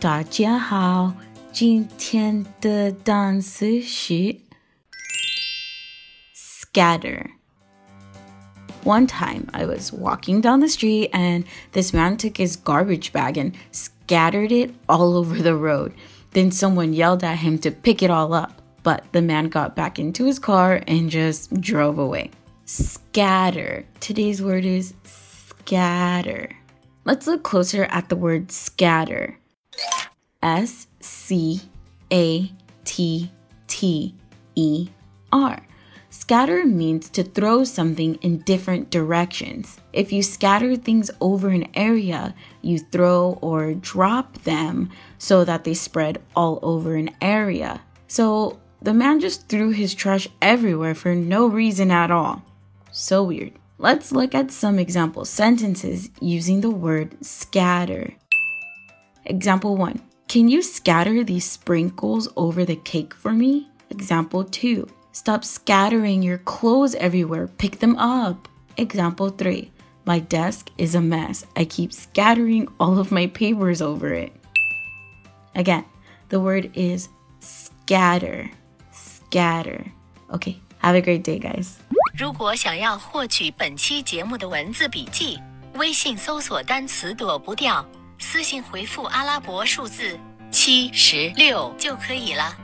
大家好，今天的单词是 scatter. One time I was walking down the street and this man took his garbage bag and scattered it all over the road. Then someone yelled at him to pick it all up, but the man got back into his car and just drove away. Scatter. Today's word is scatter. Let's look closer at the word scatter. S C A T T E R. Scatter means to throw something in different directions. If you scatter things over an area, you throw or drop them so that they spread all over an area. So the man just threw his trash everywhere for no reason at all. So weird. Let's look at some example sentences using the word scatter. Example 1 Can you scatter these sprinkles over the cake for me? Example 2 Stop scattering your clothes everywhere, pick them up. Example 3 My desk is a mess. I keep scattering all of my papers over it. Again, the word is scatter. Scatter. Okay, have a great day, guys. 如果想要获取本期节目的文字笔记，微信搜索单词躲不掉， 私信回复阿拉伯数字七十六就可以了。